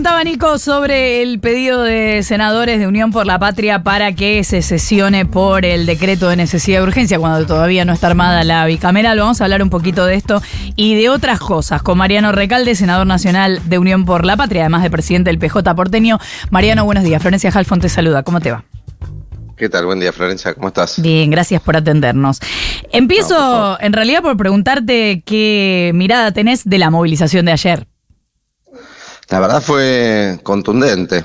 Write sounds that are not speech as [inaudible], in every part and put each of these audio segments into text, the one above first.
preguntaba Nico sobre el pedido de senadores de Unión por la Patria para que se sesione por el decreto de necesidad de urgencia cuando todavía no está armada la bicameral. Vamos a hablar un poquito de esto y de otras cosas con Mariano Recalde, senador nacional de Unión por la Patria, además de presidente del PJ porteño. Mariano, buenos días. Florencia Halfon te saluda. ¿Cómo te va? ¿Qué tal? Buen día, Florencia. ¿Cómo estás? Bien, gracias por atendernos. Empiezo en realidad por preguntarte qué mirada tenés de la movilización de ayer. La verdad fue contundente,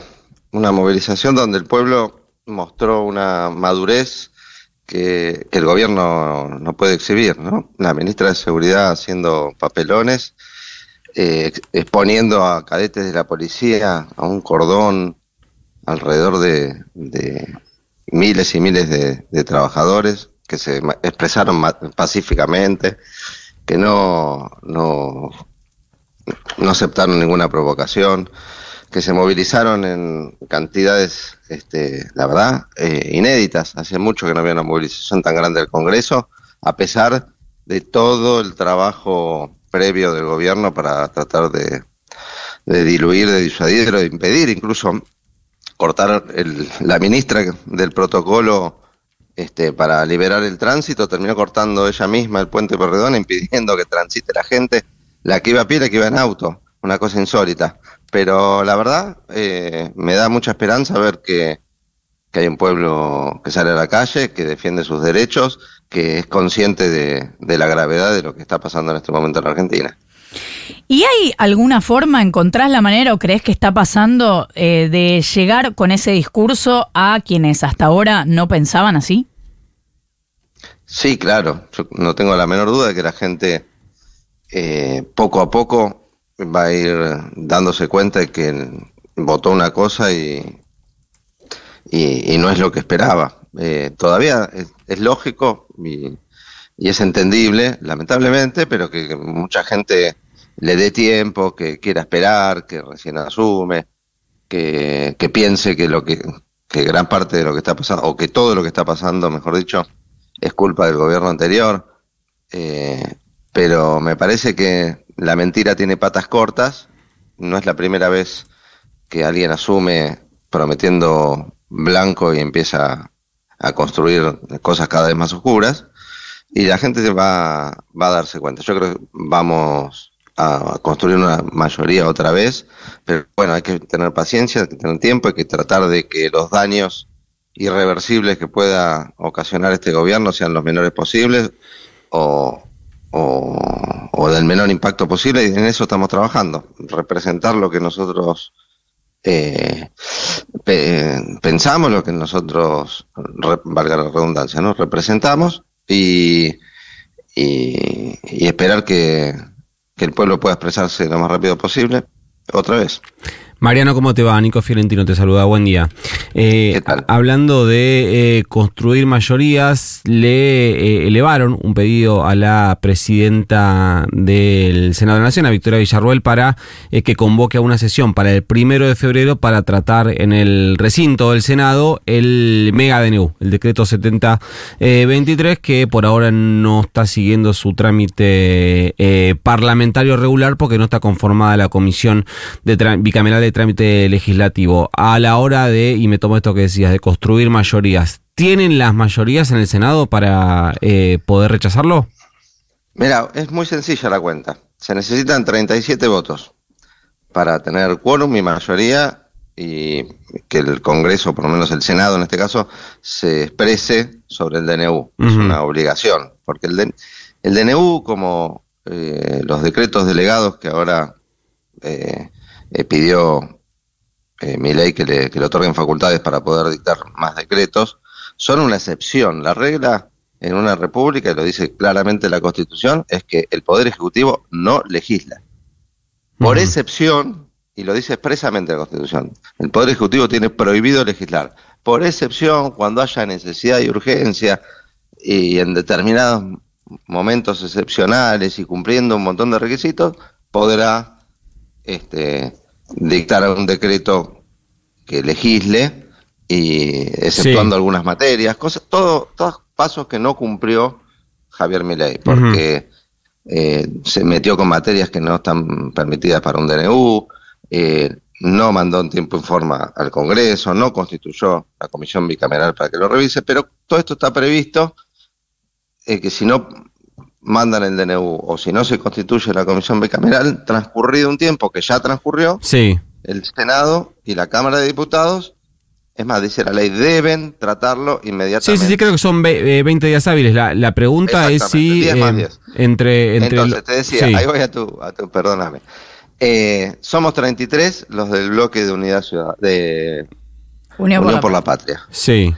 una movilización donde el pueblo mostró una madurez que, el gobierno no puede exhibir, ¿no? La ministra de Seguridad haciendo papelones, eh, exponiendo a cadetes de la policía a un cordón alrededor de, miles y miles de, trabajadores que se expresaron pacíficamente, que no, no no aceptaron ninguna provocación, que se movilizaron en cantidades, este, la verdad, eh, inéditas. Hace mucho que no había una movilización tan grande del Congreso, a pesar de todo el trabajo previo del gobierno para tratar de, diluir, de disuadir, de impedir, incluso cortar el, la ministra del protocolo este, para liberar el tránsito, terminó cortando ella misma el puente Porredón, impidiendo que transite la gente la que iba a pie, la que iba en auto, una cosa insólita. Pero la verdad, eh, me da mucha esperanza ver que, hay un pueblo que sale a la calle, que defiende sus derechos, que es consciente de, la gravedad de lo que está pasando en este momento en Argentina. ¿Y hay alguna forma, encontrás la manera o crees que está pasando eh, de llegar con ese discurso a quienes hasta ahora no pensaban así? Sí, claro. Yo no tengo la menor duda de que la gente eh, poco a poco va a ir dándose cuenta de que votó una cosa y, y, no es lo que esperaba. Eh, todavía es, lógico y, es entendible, lamentablemente, pero que mucha gente le dé tiempo, que quiera esperar, que recién asume, que, que piense que lo que, que gran parte de lo que está pasando, o que todo lo que está pasando, mejor dicho, es culpa del gobierno anterior. Eh, pero me parece que la mentira tiene patas cortas, no es la primera vez que alguien asume prometiendo blanco y empieza a construir cosas cada vez más oscuras y la gente va, va a darse cuenta. Yo creo que vamos a construir una mayoría otra vez, pero bueno, hay que tener paciencia, hay que tener tiempo, hay que tratar de que los daños irreversibles que pueda ocasionar este gobierno sean los menores posibles o, menor impacto posible y en eso estamos trabajando, representar lo que nosotros eh, pensamos, lo que nosotros, valga la redundancia, ¿no? representamos y, y, y esperar que, que el pueblo pueda expresarse lo más rápido posible otra vez. Mariano, ¿cómo te va? Nico Fiorentino te saluda, buen día. Eh, hablando de eh, construir mayorías, le eh, elevaron un pedido a la presidenta del Senado de la Nación, a Victoria Villarruel, para que convoque a una sesión para el primero de febrero para tratar en el recinto del Senado el mega DNU, el decreto 7023, que por ahora no está siguiendo su trámite parlamentario regular porque no está conformada la comisión de bicameral de trámite legislativo, a la hora de, y me tomo esto que decías, de construir mayorías, ¿tienen las mayorías en el Senado para eh, poder rechazarlo? Mira, es muy sencilla la cuenta. Se necesitan 37 votos para tener quórum y mayoría y que el Congreso, por lo menos el Senado en este caso, se exprese sobre el DNU. Es una obligación, porque el, el DNU, como eh, los decretos delegados que ahora eh, eh, pidió eh, mi ley que le, que le otorguen facultades para poder dictar más decretos, son una excepción. La regla en una república, y lo dice claramente la Constitución, es que el Poder Ejecutivo no legisla. Por excepción, y lo dice expresamente la Constitución, el Poder Ejecutivo tiene prohibido legislar. Por excepción, cuando haya necesidad y urgencia, y en determinados momentos excepcionales y cumpliendo un montón de requisitos, podrá este, dictar un decreto que legisle y exceptuando algunas materias, cosas, todo, todos pasos que no cumplió Javier Milei, porque eh, se metió con materias que no están permitidas para un DNU, eh, no mandó en tiempo y forma al Congreso, no constituyó la comisión bicameral para que lo revise, pero todo esto está previsto eh, que si no mandan el DNU o si no se constituye la comisión bicameral, transcurrido un tiempo que ya transcurrió, sí. el Senado y la Cámara de Diputados, es más, dice la ley, deben tratarlo inmediatamente. Sí, sí, sí, creo que son 20 eh, días hábiles. La, la pregunta es si eh, entre, entre... Entonces, te decía, ahí voy a tu, a tu perdóname. Eh, somos 33 los del bloque de Unidad Ciudad de Unión, por, la, Patria. Sí.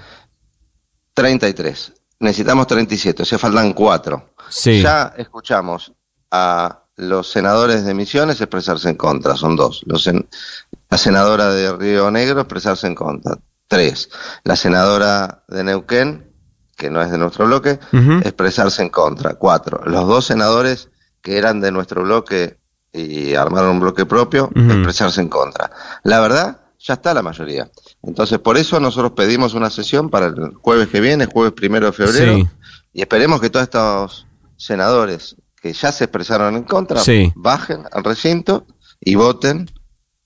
33. Necesitamos 37, o sea, faltan 4. Sí. Ya escuchamos a los senadores de Misiones expresarse en contra, son dos. Los la senadora de Río Negro expresarse en contra, tres. La senadora de Neuquén, que no es de nuestro bloque, expresarse en contra, cuatro. Los dos senadores que eran de nuestro bloque y armaron un bloque propio, expresarse en contra. La verdad, ya está la mayoría. Entonces, por eso nosotros pedimos una sesión para el jueves que viene, jueves primero de febrero, y esperemos que todos estos senadores que ya se expresaron en contra bajen al recinto y voten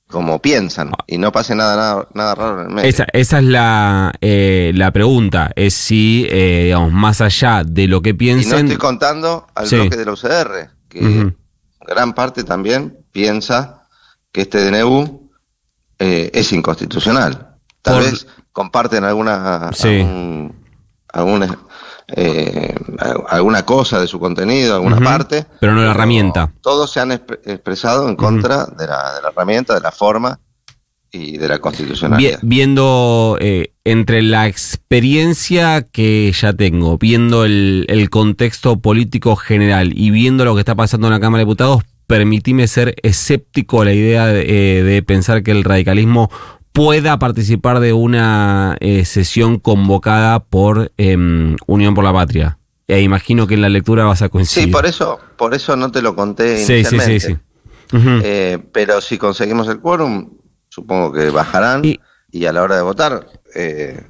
como piensan y no pase nada nada, raro en el medio. Esa, esa es la, eh, la pregunta, es si, eh, digamos, más allá de lo que piensen... Y no estoy contando al bloque de la UCR, que gran parte también piensa que este DNU eh, es inconstitucional. Tal vez comparten alguna, algún, eh, alguna cosa de su contenido, alguna parte. Pero no la herramienta. Todos se han expresado en contra de, la, de, la, herramienta, de la forma y de la constitucionalidad. viendo eh, entre la experiencia que ya tengo, viendo el, el, contexto político general y viendo lo que está pasando en la Cámara de Diputados, permitime ser escéptico a la idea de, eh, de pensar que el radicalismo pueda participar de una eh, sesión convocada por em, Unión por la Patria. E imagino que en la lectura vas a coincidir. Sí, por eso, por eso no te lo conté inicialmente. Sí, sí, sí. Eh, pero si conseguimos el quórum, supongo que bajarán y, a la hora de votar eh,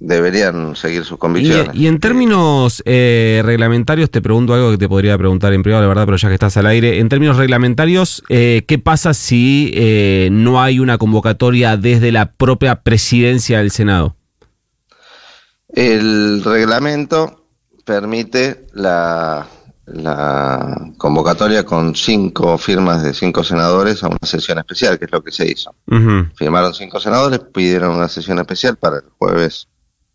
deberían seguir sus convicciones. Y, en términos eh, reglamentarios, te pregunto algo que te podría preguntar en privado, la verdad, pero ya que estás al aire. En términos reglamentarios, eh, ¿qué pasa si eh, no hay una convocatoria desde la propia presidencia del Senado? El reglamento permite la, la convocatoria con cinco firmas de cinco senadores a una sesión especial, que es lo que se hizo. Firmaron cinco senadores, pidieron una sesión especial para el jueves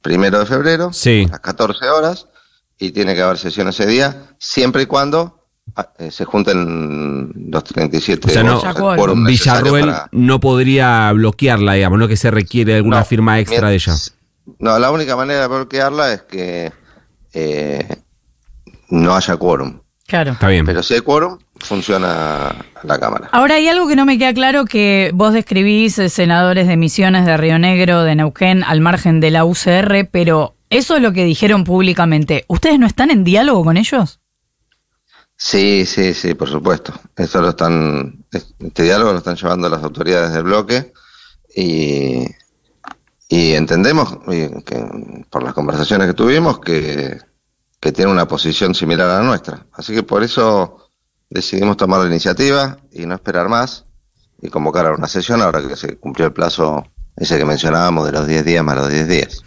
primero de febrero, sí. a las 14 horas, y tiene que haber sesión ese día, siempre y cuando ah, eh, se junten los 37 o sea, no, Villarruel no podría bloquearla, digamos, no que se requiere alguna firma extra de ella. No, la única manera de bloquearla es que eh, no haya quórum. Claro. Está bien. Pero si hay quórum, funciona la Cámara. Ahora hay algo que no me queda claro que vos describís eh, senadores de Misiones, de Río Negro, de Neuquén, al margen de la UCR, pero eso es lo que dijeron públicamente. ¿Ustedes no están en diálogo con ellos? Sí, sí, sí, por supuesto. Esto lo están, este diálogo lo están llevando las autoridades del bloque y, y entendemos que por las conversaciones que tuvimos que que tiene una posición similar a la nuestra. Así que por eso decidimos tomar la iniciativa y no esperar más y convocar a una sesión ahora que se cumplió el plazo ese que mencionábamos de los 10 días más los 10 días.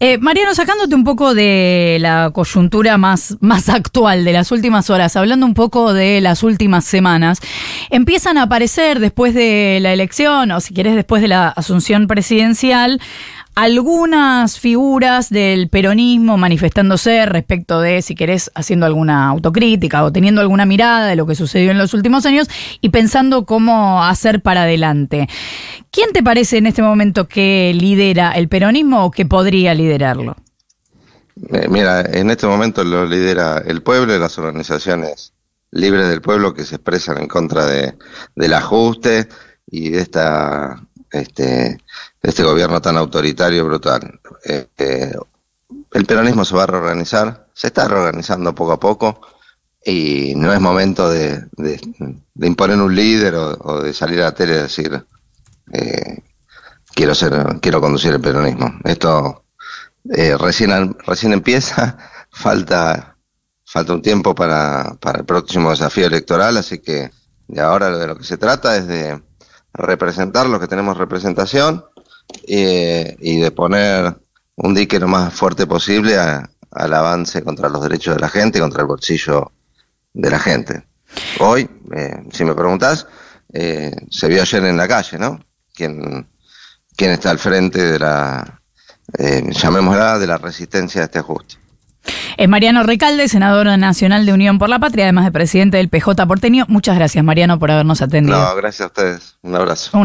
Eh, Mariano, sacándote un poco de la coyuntura más, más actual de las últimas horas, hablando un poco de las últimas semanas, empiezan a aparecer después de la elección, o si quieres después de la asunción presidencial, algunas figuras del peronismo manifestándose respecto de, si querés, haciendo alguna autocrítica o teniendo alguna mirada de lo que sucedió en los últimos años y pensando cómo hacer para adelante. ¿Quién te parece en este momento que lidera el peronismo o que podría liderarlo? Eh, mira, en este momento lo lidera el pueblo y las organizaciones libres del pueblo que se expresan en contra de, del ajuste y de esta este, este gobierno tan autoritario y brutal. Eh, eh, el peronismo se va a reorganizar, se está reorganizando poco a poco y no es momento de, imponer un líder o, de salir a la tele y decir eh, quiero ser, quiero conducir el peronismo. Esto recién recién empieza, [laughs] falta falta un tiempo para, para el próximo desafío electoral, así que de ahora de lo que se trata es de representar los que tenemos representación y de poner un dique lo más fuerte posible al avance contra los derechos de la gente, contra el bolsillo de la gente. Hoy, eh, si me preguntás, eh, se vio ayer en la calle, ¿no? ¿Quién, quién está al frente de la, eh, llamémosla, de la resistencia a este ajuste? Es Mariano Recalde, senador nacional de Unión por la Patria, además de presidente del PJ porteño. Muchas gracias, Mariano, por habernos atendido. No, gracias a ustedes. Un abrazo.